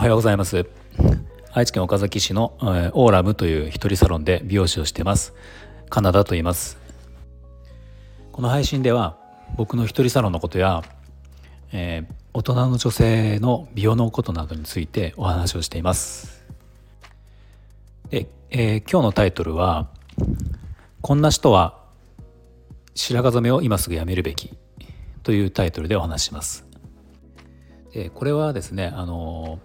おはようございます。愛知県岡崎市の、えー、オーラムという一人サロンで美容師をしてます。カナダと言います。この配信では僕の一人サロンのことや、えー、大人の女性の美容のことなどについてお話をしています。で、えー、今日のタイトルはこんな人は白髪染めを今すぐやめるべきというタイトルでお話します。でこれはですねあの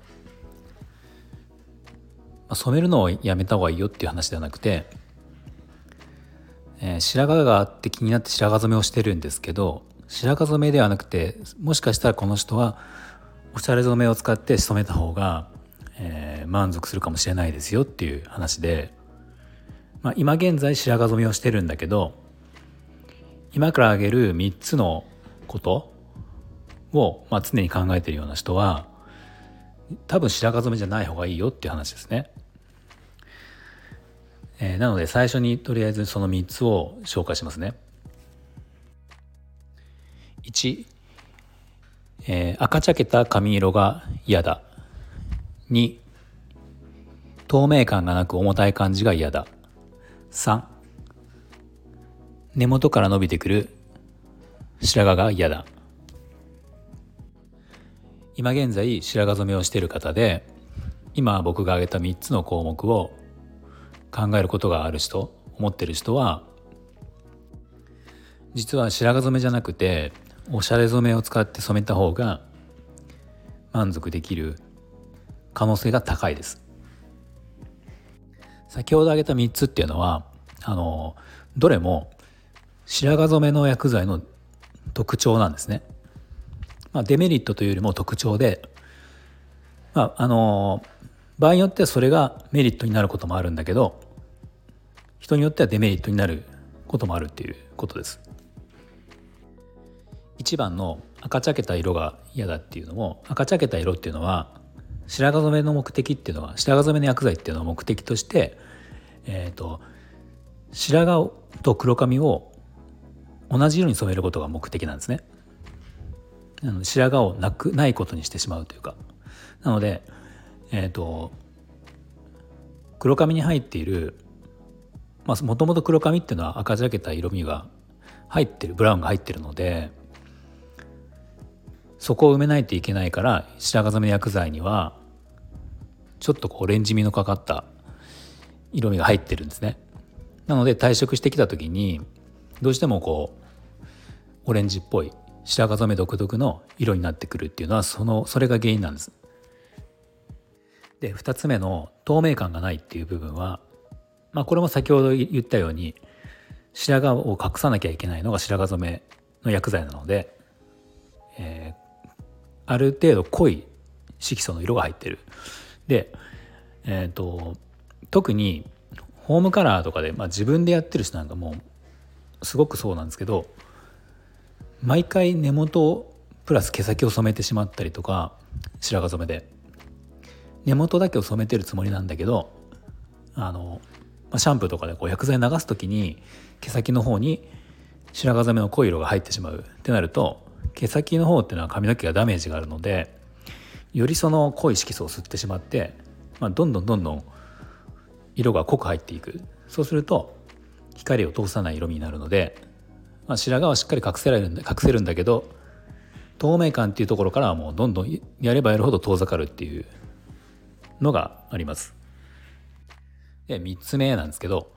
染めるのをやめた方がいいよっていう話ではなくて、えー、白髪があって気になって白髪染めをしてるんですけど白髪染めではなくてもしかしたらこの人はおしゃれ染めを使って染めた方が、えー、満足するかもしれないですよっていう話で、まあ、今現在白髪染めをしてるんだけど今から挙げる3つのことを、まあ、常に考えてるような人は多分白髪染めじゃない方がいいよっていう話ですね。えー、なので最初にとりあえずその3つを紹介しますね。1、えー、赤茶けた髪色が嫌だ。2、透明感がなく重たい感じが嫌だ。3、根元から伸びてくる白髪が嫌だ。今現在白髪染めをしている方で今僕が挙げた3つの項目を考えることがある人思ってる人は実は白髪染めじゃなくておしゃれ染めを使って染めた方が満足できる可能性が高いです。先ほど挙げた3つっていうのはあのどれも白髪染めの薬剤の特徴なんですね。まあ、デメリットというよりも特徴で、まあ、あの場合によってはそれがメリットになることもあるんだけど人によってはデメリットになることもあるっていうことです。1番の赤茶けた色が嫌だっていうのも赤茶けた色っていうのは白髪染めの目的っていうのは白髪染めの薬剤っていうのは目的として、えーと白髪と黒髪を同じ色に染めることが目的なんですね。あの白髪をなくないことにしてしまうというかなのでえっ、ー、と黒髪に入っているもともと黒髪っていうのは赤じゃけた色味が入ってるブラウンが入ってるのでそこを埋めないといけないから白髪染め薬剤にはちょっとこうオレンジ味のかかった色味が入ってるんですね。なので退色してきた時にどうしてもこうオレンジっぽい白髪染め独特の色になってくるっていうのはそのそれが原因なんです。で2つ目の透明感がないっていう部分は、まあ、これも先ほど言ったように白髪を隠さなきゃいけないのが白髪染めの薬剤なので、えー、ある程度濃い色素の色が入ってる。で、えーと、特にホームカラーとかで、まあ、自分でやってる人なんかもすごくそうなんですけど毎回根元プラス毛先を染めてしまったりとか白髪染めで。根元だけを染めてるつもりなんだけどあのシャンプーとかでこう薬剤流す時に毛先の方に白髪染めの濃い色が入ってしまう。ってなると毛先の方っていうのは髪の毛がダメージがあるのでよりその濃い色素を吸ってしまって、まあ、どんどんどんどん色が濃く入っていく。そうすると光を通さない色味になるのでまあ、白髪はしっかり隠せられるんだ隠せるんだけど透明感っていうところからはもうどんどんやればやるほど遠ざかるっていうのがあります。で3つ目なんですけど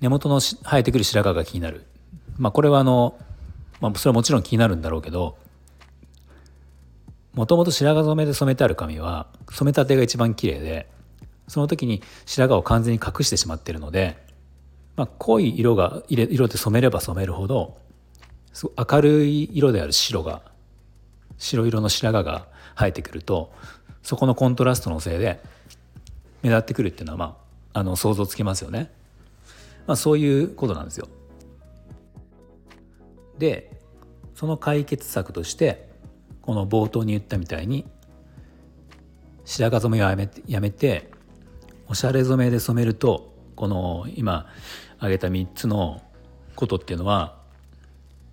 根元の生えてくる白髪が気になる。まあこれはあの、まあ、それはもちろん気になるんだろうけどもともと白髪染めで染めてある髪は染めたてが一番綺麗でその時に白髪を完全に隠してしまってるのでまあ、濃い色が色で染めれば染めるほど明るい色である白が白色の白髪が生えてくるとそこのコントラストのせいで目立ってくるっていうのは、まあ、あの想像つきますよね。まあ、そういうことなんですよ。でその解決策としてこの冒頭に言ったみたいに白髪染めをやめてやめておしゃれ染めで染めるとこの今挙げた3つのことっていうのは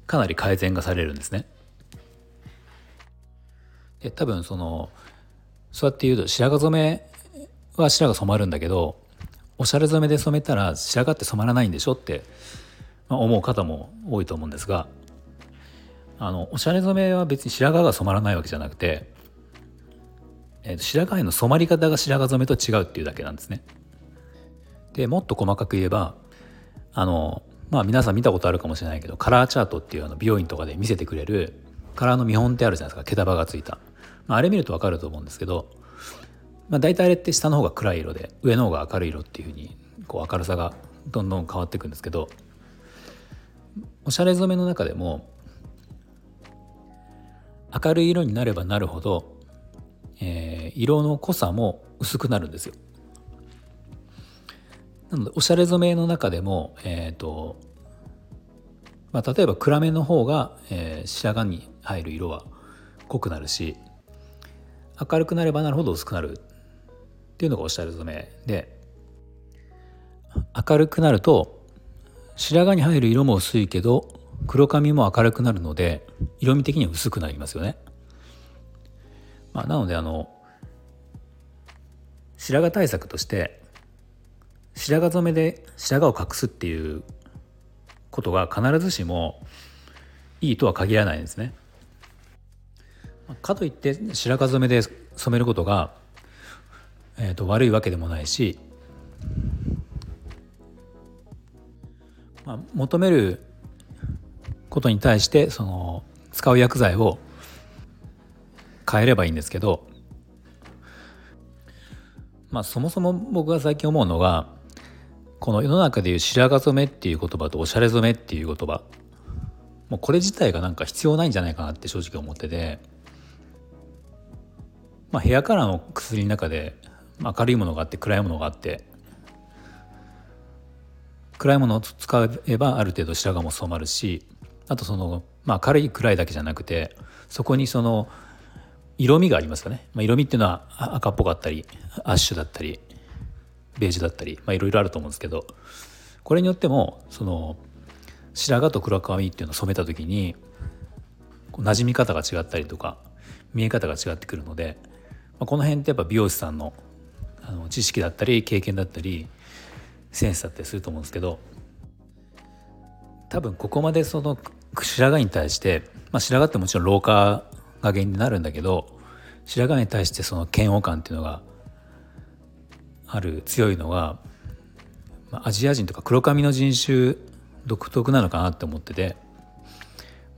かなり改善がされるんですね。で多分そのそうやって言うと白髪染めは白が染まるんだけどおしゃれ染めで染めたら白髪って染まらないんでしょって思う方も多いと思うんですがあのおしゃれ染めは別に白髪が染まらないわけじゃなくて、えー、白髪の染まり方が白髪染めと違うっていうだけなんですね。でもっと細かく言えばあのまあ皆さん見たことあるかもしれないけどカラーチャートっていうあの美容院とかで見せてくれるカラーの見本ってあるじゃないですか毛束がついた、まあ、あれ見ると分かると思うんですけど、まあ、大体あれって下の方が暗い色で上の方が明るい色っていうふうにこう明るさがどんどん変わっていくんですけどおしゃれ染めの中でも明るい色になればなるほど、えー、色の濃さも薄くなるんですよ。なのでおしゃれ染めの中でも、えーとまあ、例えば暗めの方が、えー、白髪に入る色は濃くなるし明るくなればなるほど薄くなるっていうのがおしゃれ染めで明るくなると白髪に入る色も薄いけど黒髪も明るくなるので色味的には薄くなりますよね。まあ、なのであの白髪対策として白髪染めで白髪を隠すっていうことが必ずしもいいとは限らないんですね。かといって白髪染めで染めることが、えー、と悪いわけでもないし、まあ、求めることに対してその使う薬剤を変えればいいんですけど、まあ、そもそも僕が最近思うのがこの世の中でいう白髪染めっていう言葉とおしゃれ染めっていう言葉。もうこれ自体がなんか必要ないんじゃないかなって正直思ってて、まあ、ヘアカラーの薬の中で明るいものがあって暗いものがあって。暗いものを使えばある程度白髪も染まるしあとその、まあ、明るい暗いだけじゃなくてそこにその色味がありますよね、まあ、色味っていうのは赤っぽかったりアッシュだったり。ベージュだったりいろいろあると思うんですけどこれによってもその白髪と黒髪っていうのを染めた時に馴染み方が違ったりとか見え方が違ってくるので、まあ、この辺ってやっぱ美容師さんのあの知識だったり経験だったりセンスだったりすると思うんですけど多分ここまでその白髪に対して、まあ、白髪ってもちろん老化が原因になるんだけど白髪に対してその嫌悪感っていうのがある強いのは、アジア人とか黒髪の人種独特なのかなって思ってて、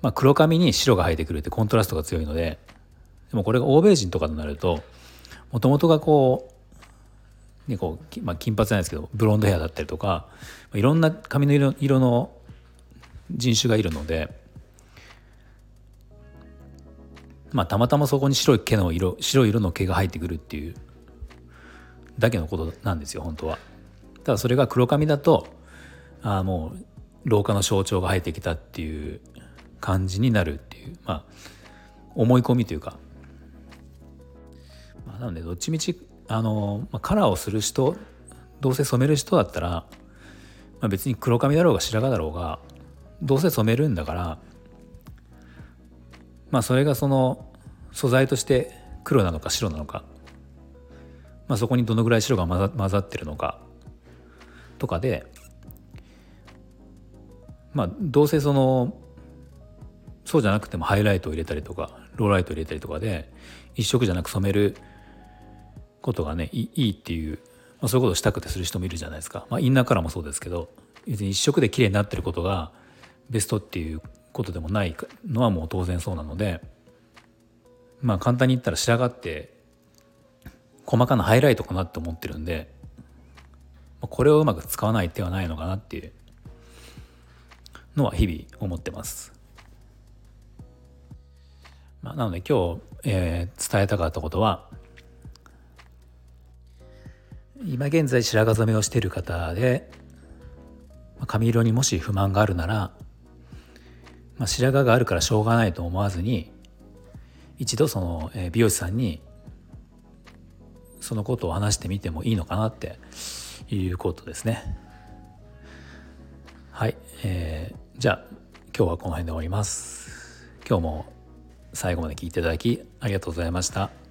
まあ、黒髪に白が生えてくるってコントラストが強いのででもこれが欧米人とかになるともともとがこう,、ねこうまあ、金髪なんですけどブロンドヘアだったりとかいろんな髪の色色の人種がいるので、まあ、たまたまそこに白い毛の色白い色の毛が入ってくるっていうだけのことなんですよ本当は。ただそれが黒髪だとあもう老化の象徴が入ってきたっていう感じになるっていうまあ思い込みというか、まあ、なのでどっちみちあの、まあ、カラーをする人どうせ染める人だったら、まあ、別に黒髪だろうが白髪だろうがどうせ染めるんだからまあそれがその素材として黒なのか白なのかまあ、そこにどのぐらい白が混ざってるのかとかでまあどうせそのそうじゃなくてもハイライトを入れたりとかローライトを入れたりとかで一色じゃなく染めることがねいいっていう、まあ、そういうことをしたくてする人もいるじゃないですか、まあ、インナーカラーもそうですけど別に一色で綺麗になってることがベストっていうことでもないのはもう当然そうなのでまあ簡単に言ったら白髪って細かなハイライトかなって思ってるんでこれをうまく使わない手はないのかなっていうのは日々思ってます。まあ、なので今日、えー、伝えたかったことは今現在白髪染めをしている方で髪色にもし不満があるなら、まあ、白髪があるからしょうがないと思わずに一度その美容師さんにそのことを話してみてもいいのかなっていうことですね。はい、えー、じゃあ今日はこの辺で終わります。今日も最後まで聞いていただきありがとうございました。